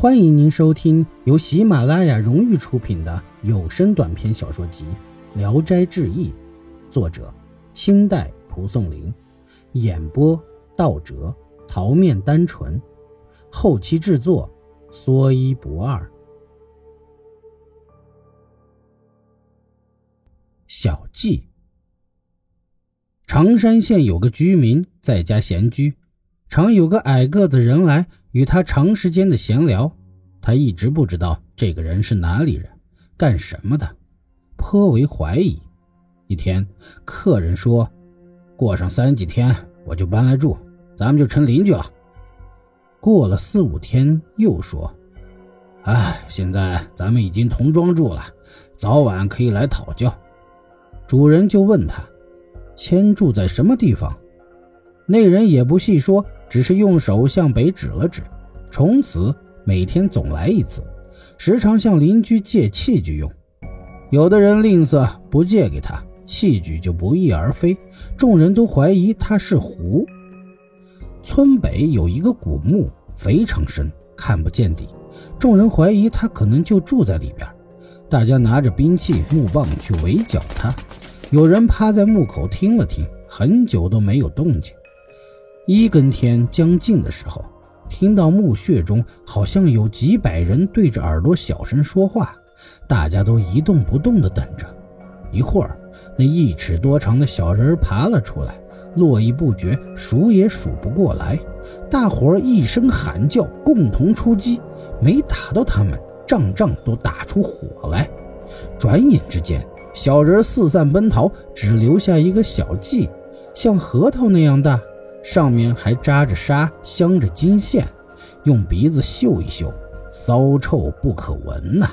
欢迎您收听由喜马拉雅荣誉出品的有声短篇小说集《聊斋志异》，作者清代蒲松龄，演播道哲、桃面单纯，后期制作说一不二。小记，常山县有个居民在家闲居，常有个矮个子人来。与他长时间的闲聊，他一直不知道这个人是哪里人，干什么的，颇为怀疑。一天，客人说：“过上三几天我就搬来住，咱们就成邻居了。”过了四五天，又说：“哎，现在咱们已经同庄住了，早晚可以来讨教。”主人就问他：“迁住在什么地方？”那人也不细说。只是用手向北指了指，从此每天总来一次，时常向邻居借器具用。有的人吝啬不借给他，器具就不翼而飞。众人都怀疑他是狐。村北有一个古墓，非常深，看不见底。众人怀疑他可能就住在里边。大家拿着兵器、木棒去围剿他。有人趴在墓口听了听，很久都没有动静。一更天将近的时候，听到墓穴中好像有几百人对着耳朵小声说话，大家都一动不动地等着。一会儿，那一尺多长的小人爬了出来，络绎不绝，数也数不过来。大伙儿一声喊叫，共同出击，没打到他们，仗仗都打出火来。转眼之间，小人四散奔逃，只留下一个小髻，像核桃那样大。上面还扎着纱，镶着金线，用鼻子嗅一嗅，骚臭不可闻呐。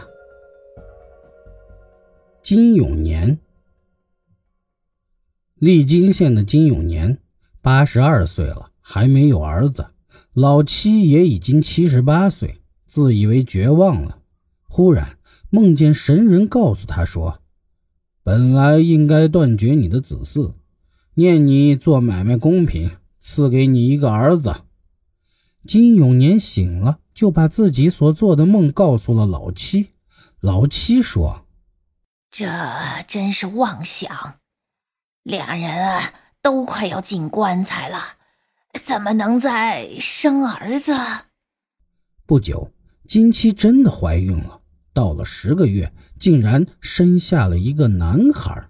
金永年，历金县的金永年，八十二岁了，还没有儿子，老妻也已经七十八岁，自以为绝望了。忽然梦见神人告诉他说：“本来应该断绝你的子嗣，念你做买卖公平。”赐给你一个儿子。金永年醒了，就把自己所做的梦告诉了老七。老七说：“这真是妄想，两人啊都快要进棺材了，怎么能再生儿子？”不久，金七真的怀孕了，到了十个月，竟然生下了一个男孩。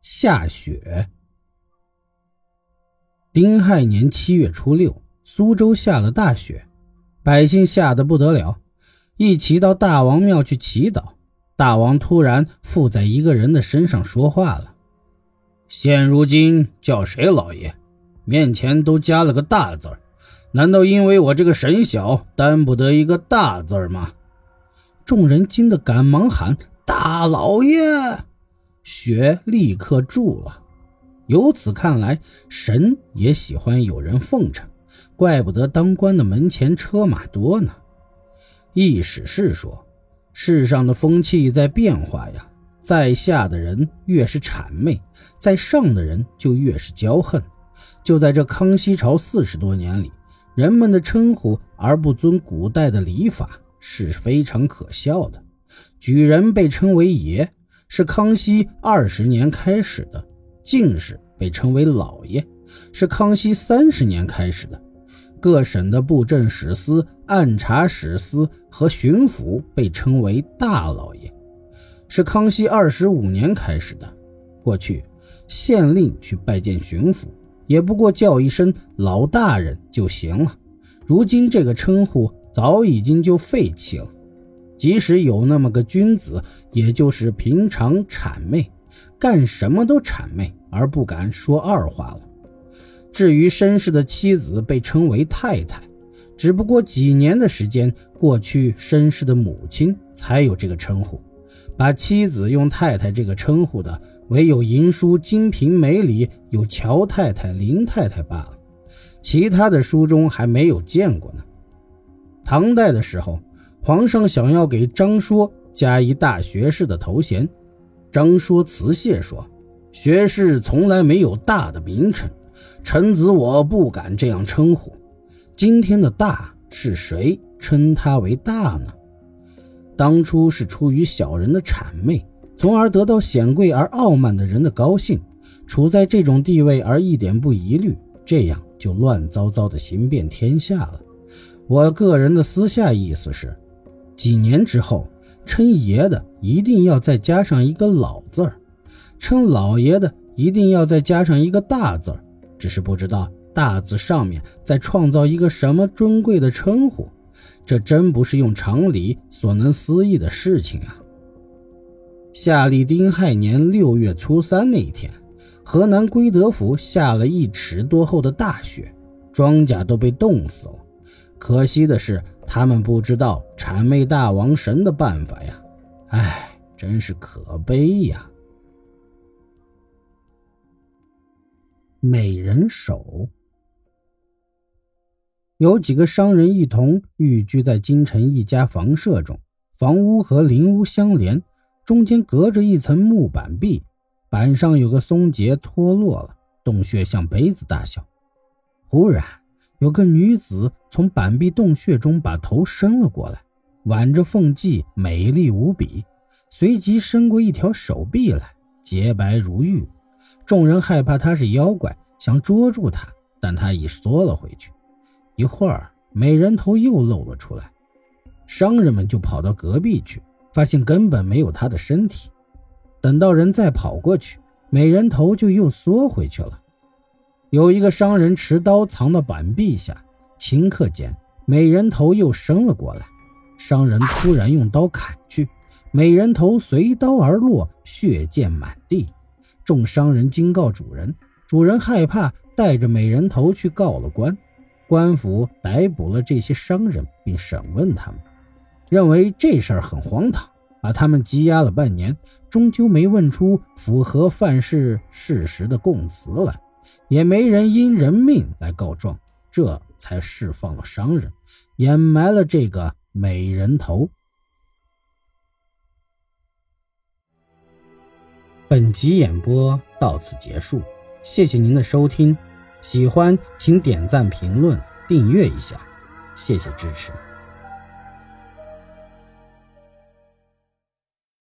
下雪。丁亥年七月初六，苏州下了大雪，百姓吓得不得了，一起到大王庙去祈祷。大王突然附在一个人的身上说话了：“现如今叫谁老爷？面前都加了个大字儿，难道因为我这个神小，担不得一个大字吗？”众人惊得赶忙喊：“大老爷！”雪立刻住了。由此看来，神也喜欢有人奉承，怪不得当官的门前车马多呢。意史是说，世上的风气在变化呀，在下的人越是谄媚，在上的人就越是骄横。就在这康熙朝四十多年里，人们的称呼而不遵古代的礼法，是非常可笑的。举人被称为爷，是康熙二十年开始的。进士被称为老爷，是康熙三十年开始的；各省的布政使司、按察使司和巡抚被称为大老爷，是康熙二十五年开始的。过去，县令去拜见巡抚，也不过叫一声“老大人”就行了。如今这个称呼早已经就废弃了。即使有那么个君子，也就是平常谄媚。干什么都谄媚，而不敢说二话了。至于绅士的妻子被称为太太，只不过几年的时间过去，绅士的母亲才有这个称呼。把妻子用太太这个称呼的，唯有《银书》《金瓶梅》里有乔太太、林太太罢了，其他的书中还没有见过呢。唐代的时候，皇上想要给张说加一大学士的头衔。张说辞谢说：“学士从来没有大的名称，臣子我不敢这样称呼。今天的大是谁，称他为大呢？当初是出于小人的谄媚，从而得到显贵而傲慢的人的高兴，处在这种地位而一点不疑虑，这样就乱糟糟的行遍天下了。我个人的私下意思是，几年之后，称爷的一定要再加上一个老字儿，称老爷的一定要再加上一个大字儿，只是不知道大字上面再创造一个什么尊贵的称呼。这真不是用常理所能思议的事情啊！夏历丁亥年六月初三那一天，河南归德府下了一尺多厚的大雪，庄稼都被冻死了。可惜的是，他们不知道谄媚大王神的办法呀！唉，真是可悲呀！美人手。有几个商人一同寓居在京城一家房舍中，房屋和邻屋相连，中间隔着一层木板壁，板上有个松节脱落了，洞穴像杯子大小。忽然，有个女子从板壁洞穴中把头伸了过来，挽着凤髻，美丽无比。随即伸过一条手臂来，洁白如玉。众人害怕他是妖怪，想捉住他，但他已缩了回去。一会儿，美人头又露了出来，商人们就跑到隔壁去，发现根本没有他的身体。等到人再跑过去，美人头就又缩回去了。有一个商人持刀藏到板壁下，顷刻间，美人头又伸了过来。商人突然用刀砍去，美人头随刀而落，血溅满地。众商人惊告主人，主人害怕，带着美人头去告了官。官府逮捕了这些商人，并审问他们，认为这事儿很荒唐，把他们羁押了半年，终究没问出符合范氏事实的供词来，也没人因人命来告状，这才释放了商人，掩埋了这个美人头。本集演播到此结束，谢谢您的收听。喜欢请点赞、评论、订阅一下，谢谢支持。